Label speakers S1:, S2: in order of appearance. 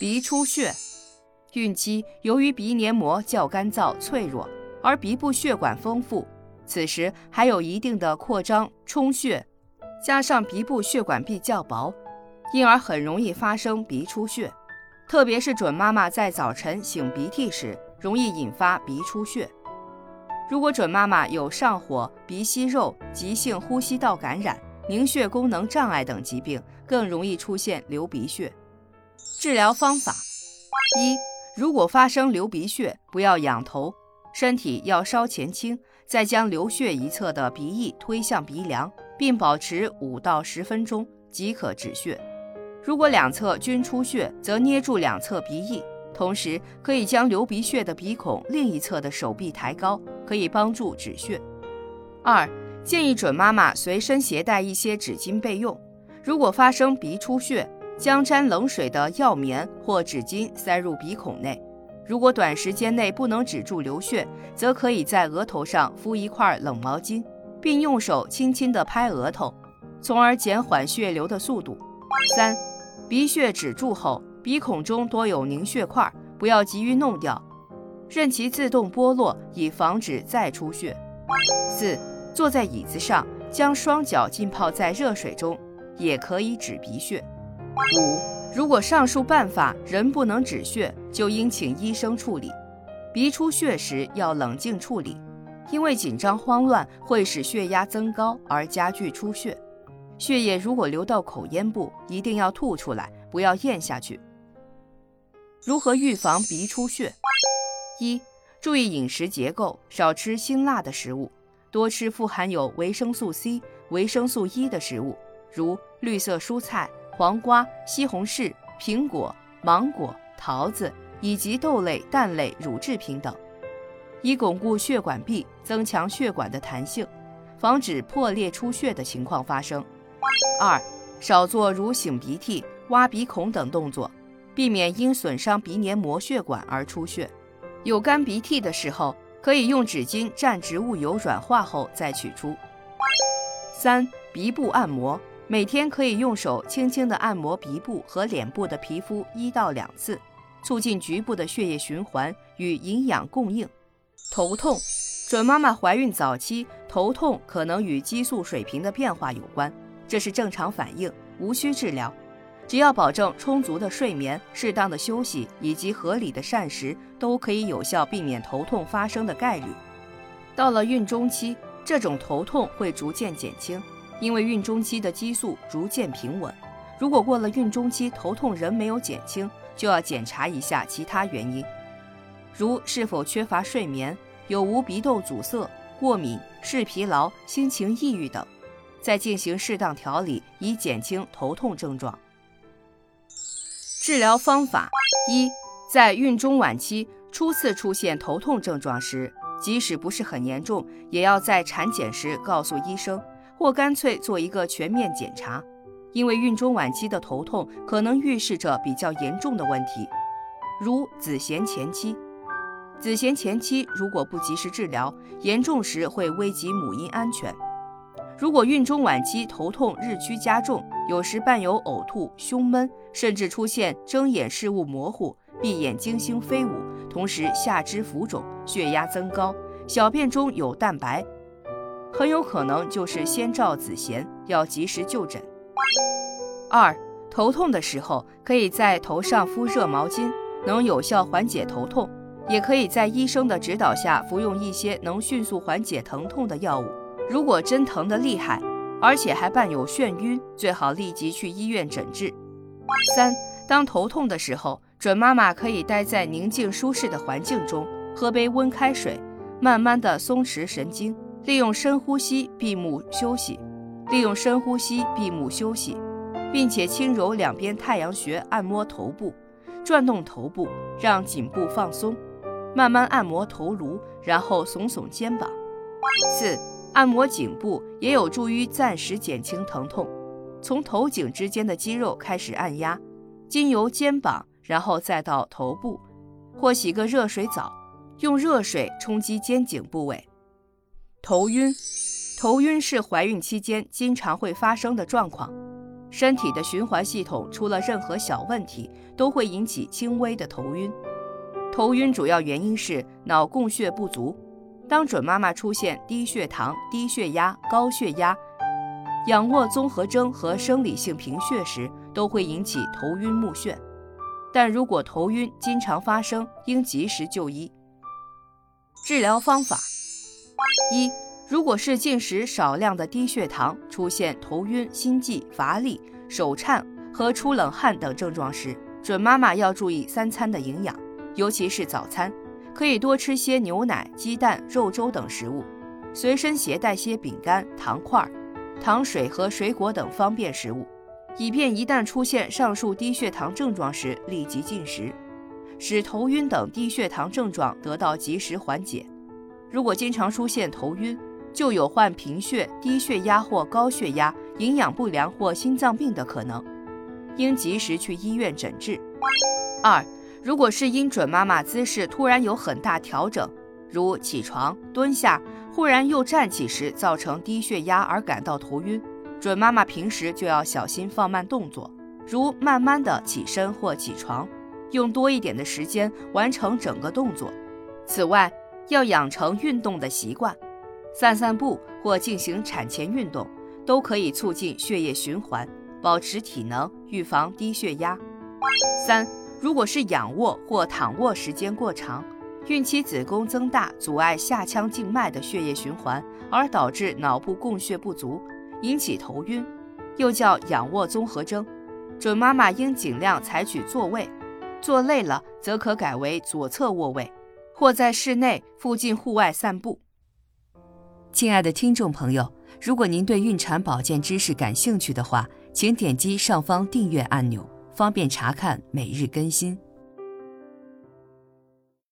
S1: 鼻出血，孕期由于鼻黏膜较干燥脆弱，而鼻部血管丰富，此时还有一定的扩张充血，加上鼻部血管壁较薄，因而很容易发生鼻出血。特别是准妈妈在早晨擤鼻涕时，容易引发鼻出血。如果准妈妈有上火、鼻息肉、急性呼吸道感染、凝血功能障碍等疾病，更容易出现流鼻血。治疗方法：一、如果发生流鼻血，不要仰头，身体要稍前倾，再将流血一侧的鼻翼推向鼻梁，并保持五到十分钟即可止血。如果两侧均出血，则捏住两侧鼻翼，同时可以将流鼻血的鼻孔另一侧的手臂抬高，可以帮助止血。二、建议准妈妈随身携带一些纸巾备用。如果发生鼻出血，将沾冷水的药棉或纸巾塞入鼻孔内。如果短时间内不能止住流血，则可以在额头上敷一块冷毛巾，并用手轻轻地拍额头，从而减缓血流的速度。三。鼻血止住后，鼻孔中多有凝血块，不要急于弄掉，任其自动剥落，以防止再出血。四，坐在椅子上，将双脚浸泡在热水中，也可以止鼻血。五，如果上述办法仍不能止血，就应请医生处理。鼻出血时要冷静处理，因为紧张慌乱会使血压增高而加剧出血。血液如果流到口咽部，一定要吐出来，不要咽下去。如何预防鼻出血？一、注意饮食结构，少吃辛辣的食物，多吃富含有维生素 C、维生素 E 的食物，如绿色蔬菜、黄瓜、西红柿、苹果、芒果、桃子以及豆类、蛋类、乳制品等，以巩固血管壁，增强血管的弹性，防止破裂出血的情况发生。二，少做如擤鼻涕、挖鼻孔等动作，避免因损伤鼻黏膜血管而出血。有干鼻涕的时候，可以用纸巾蘸植物油软化后再取出。三，鼻部按摩，每天可以用手轻轻地按摩鼻部和脸部的皮肤一到两次，促进局部的血液循环与营养供应。头痛，准妈妈怀孕早期头痛可能与激素水平的变化有关。这是正常反应，无需治疗。只要保证充足的睡眠、适当的休息以及合理的膳食，都可以有效避免头痛发生的概率。到了孕中期，这种头痛会逐渐减轻，因为孕中期的激素逐渐平稳。如果过了孕中期头痛仍没有减轻，就要检查一下其他原因，如是否缺乏睡眠、有无鼻窦阻塞、过敏、视疲劳、心情抑郁等。再进行适当调理，以减轻头痛症状。治疗方法一，在孕中晚期初次出现头痛症状时，即使不是很严重，也要在产检时告诉医生，或干脆做一个全面检查，因为孕中晚期的头痛可能预示着比较严重的问题，如子痫前期。子痫前期如果不及时治疗，严重时会危及母婴安全。如果孕中晚期头痛日趋加重，有时伴有呕吐、胸闷，甚至出现睁眼视物模糊、闭眼睛星飞舞，同时下肢浮肿、血压增高、小便中有蛋白，很有可能就是先兆子痫，要及时就诊。二、头痛的时候，可以在头上敷热毛巾，能有效缓解头痛；也可以在医生的指导下服用一些能迅速缓解疼痛的药物。如果真疼得厉害，而且还伴有眩晕，最好立即去医院诊治。三，当头痛的时候，准妈妈可以待在宁静舒适的环境中，喝杯温开水，慢慢的松弛神经，利用深呼吸闭目休息，利用深呼吸闭目休息，并且轻柔两边太阳穴按摩头部，转动头部，让颈部放松，慢慢按摩头颅，然后耸耸肩膀。四。按摩颈部也有助于暂时减轻疼痛，从头颈之间的肌肉开始按压，经由肩膀，然后再到头部，或洗个热水澡，用热水冲击肩颈部位。头晕，头晕是怀孕期间经常会发生的状况，身体的循环系统出了任何小问题，都会引起轻微的头晕。头晕主要原因是脑供血不足。当准妈妈出现低血糖、低血压、高血压、仰卧综合征和生理性贫血时，都会引起头晕目眩。但如果头晕经常发生，应及时就医。治疗方法：一、如果是进食少量的低血糖，出现头晕、心悸、乏力、手颤和出冷汗等症状时，准妈妈要注意三餐的营养，尤其是早餐。可以多吃些牛奶、鸡蛋、肉粥等食物，随身携带些饼干、糖块、糖水和水果等方便食物，以便一旦出现上述低血糖症状时立即进食，使头晕等低血糖症状得到及时缓解。如果经常出现头晕，就有患贫血、低血压或高血压、营养不良或心脏病的可能，应及时去医院诊治。二。如果是因准妈妈姿势突然有很大调整，如起床、蹲下，忽然又站起时造成低血压而感到头晕，准妈妈平时就要小心放慢动作，如慢慢的起身或起床，用多一点的时间完成整个动作。此外，要养成运动的习惯，散散步或进行产前运动，都可以促进血液循环，保持体能，预防低血压。三。如果是仰卧或躺卧时间过长，孕期子宫增大，阻碍下腔静脉的血液循环，而导致脑部供血不足，引起头晕，又叫仰卧综合征。准妈妈应尽量采取坐位，坐累了则可改为左侧卧位，或在室内附近户外散步。亲爱的听众朋友，如果您对孕产保健知识感兴趣的话，请点击上方订阅按钮。方便查看每日更新。